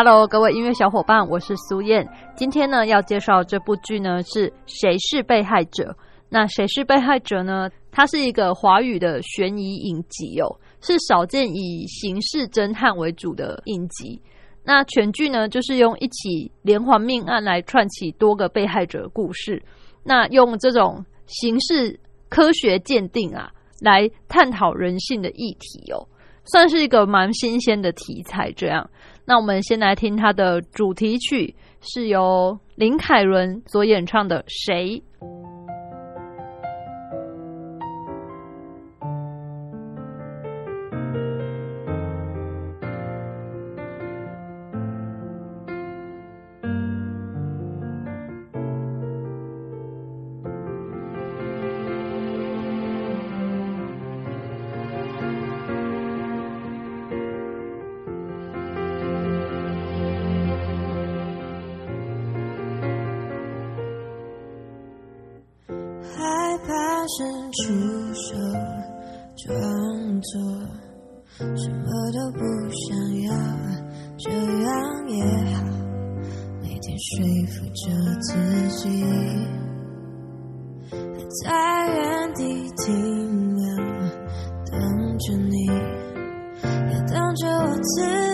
Hello，各位音乐小伙伴，我是苏燕。今天呢，要介绍这部剧呢，是谁是被害者？那谁是被害者呢？它是一个华语的悬疑影集哦，是少见以刑事侦探为主的影集。那全剧呢，就是用一起连环命案来串起多个被害者的故事。那用这种刑事科学鉴定啊，来探讨人性的议题哦，算是一个蛮新鲜的题材。这样。那我们先来听它的主题曲，是由林凯伦所演唱的《谁》。天说服着自己，还在原地停留，等着你，也等着我自己。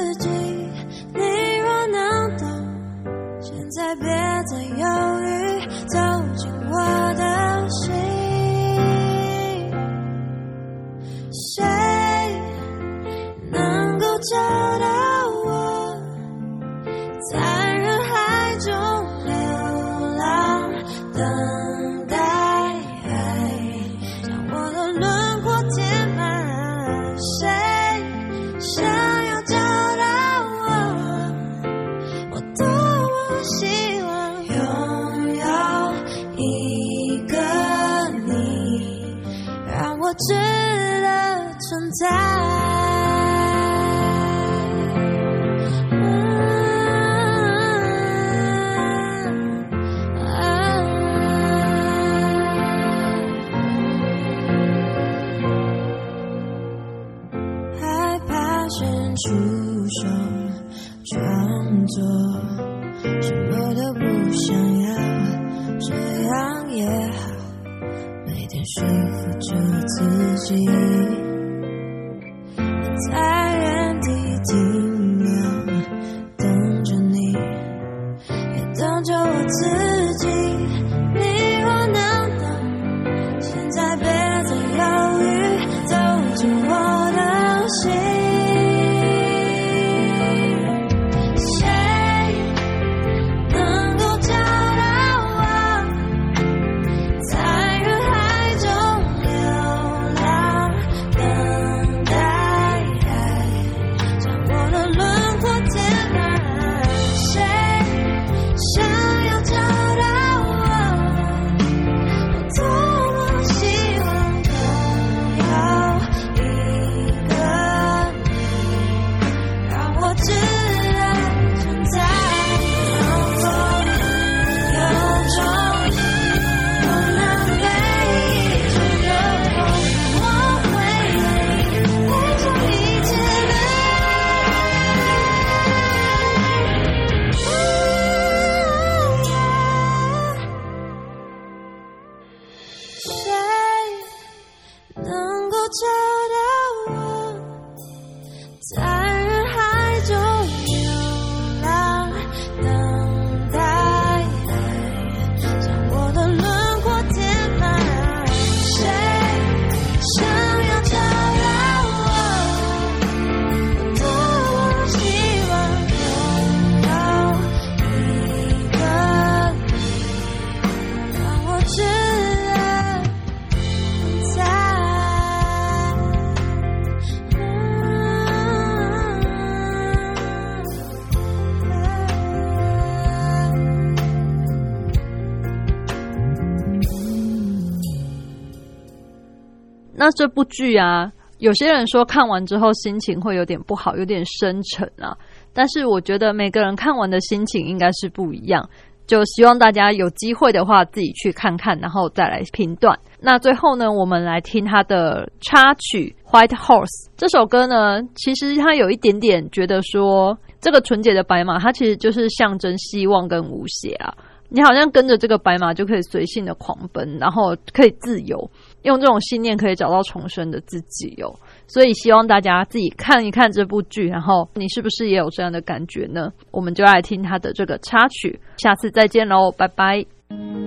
那这部剧啊，有些人说看完之后心情会有点不好，有点深沉啊。但是我觉得每个人看完的心情应该是不一样。就希望大家有机会的话自己去看看，然后再来评断。那最后呢，我们来听他的插曲《White Horse》这首歌呢，其实他有一点点觉得说，这个纯洁的白马，它其实就是象征希望跟无邪啊。你好像跟着这个白马就可以随性的狂奔，然后可以自由，用这种信念可以找到重生的自己哦。所以希望大家自己看一看这部剧，然后你是不是也有这样的感觉呢？我们就来听他的这个插曲，下次再见喽，拜拜。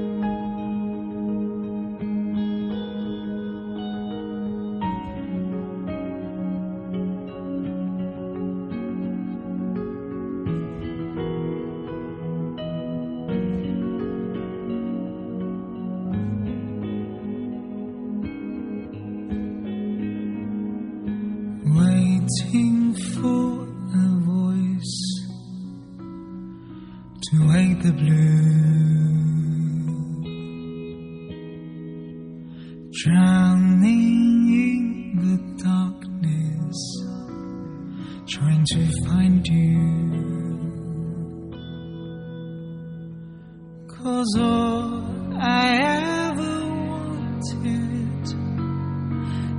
Waiting for a voice to wake the blue, drowning in the darkness, trying to find you. Cause all I ever wanted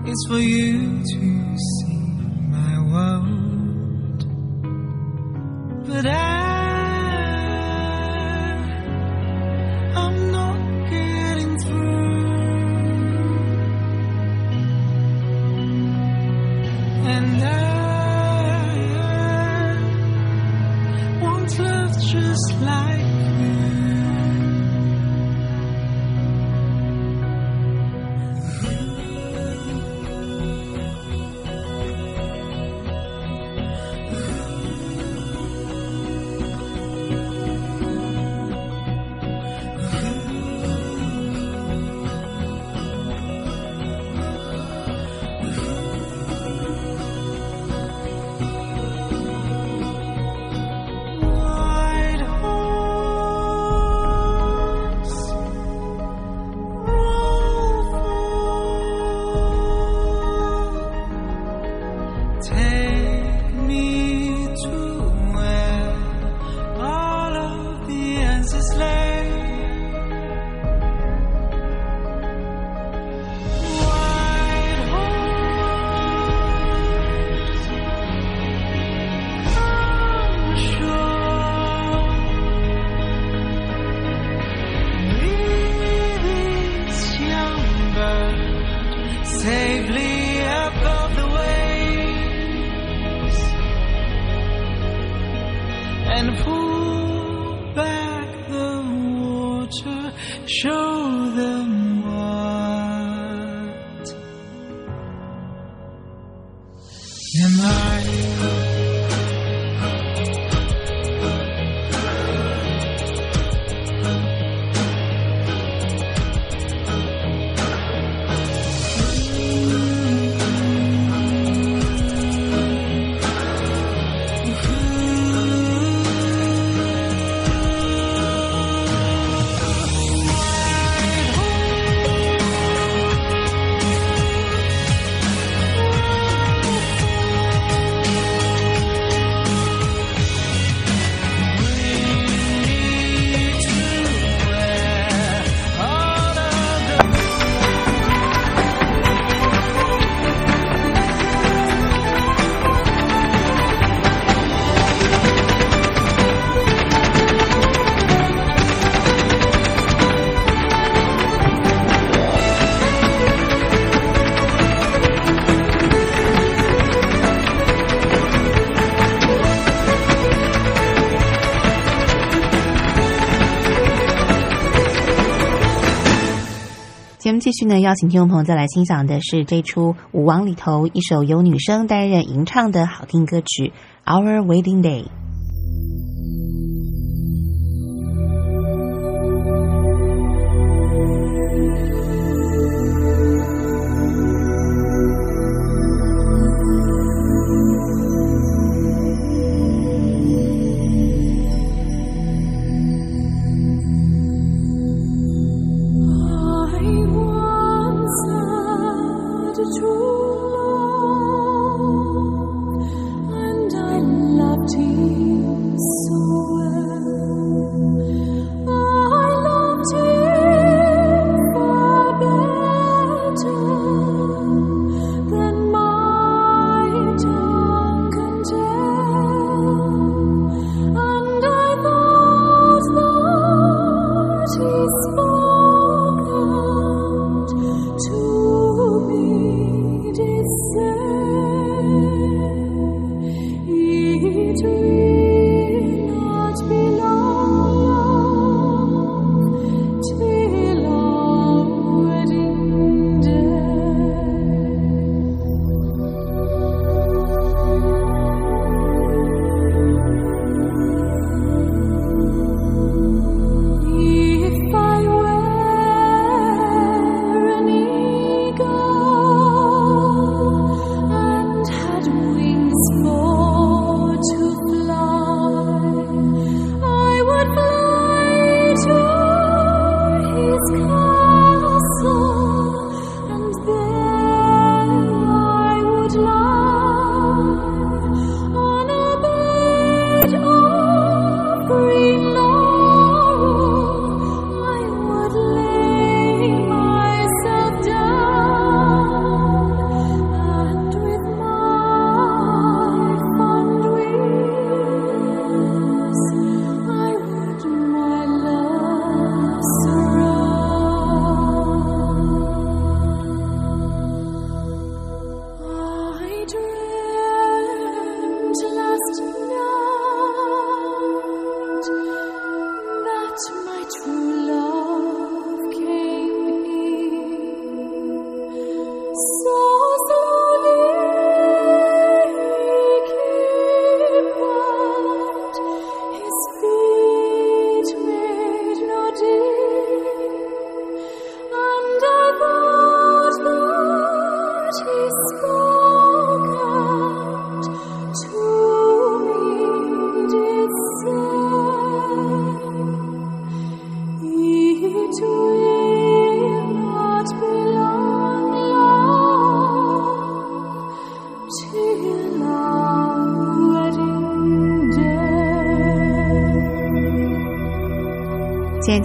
is for you to see world. But I, safely above the waves and pull back the water, show them 节目继续呢，邀请听众朋友再来欣赏的是这出《舞王》里头一首由女生担任吟唱的好听歌曲《Our Wedding Day》。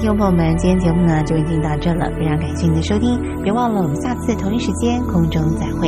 听众朋友们，今天节目呢就已经到这了，非常感谢您的收听，别忘了我们下次同一时间空中再会。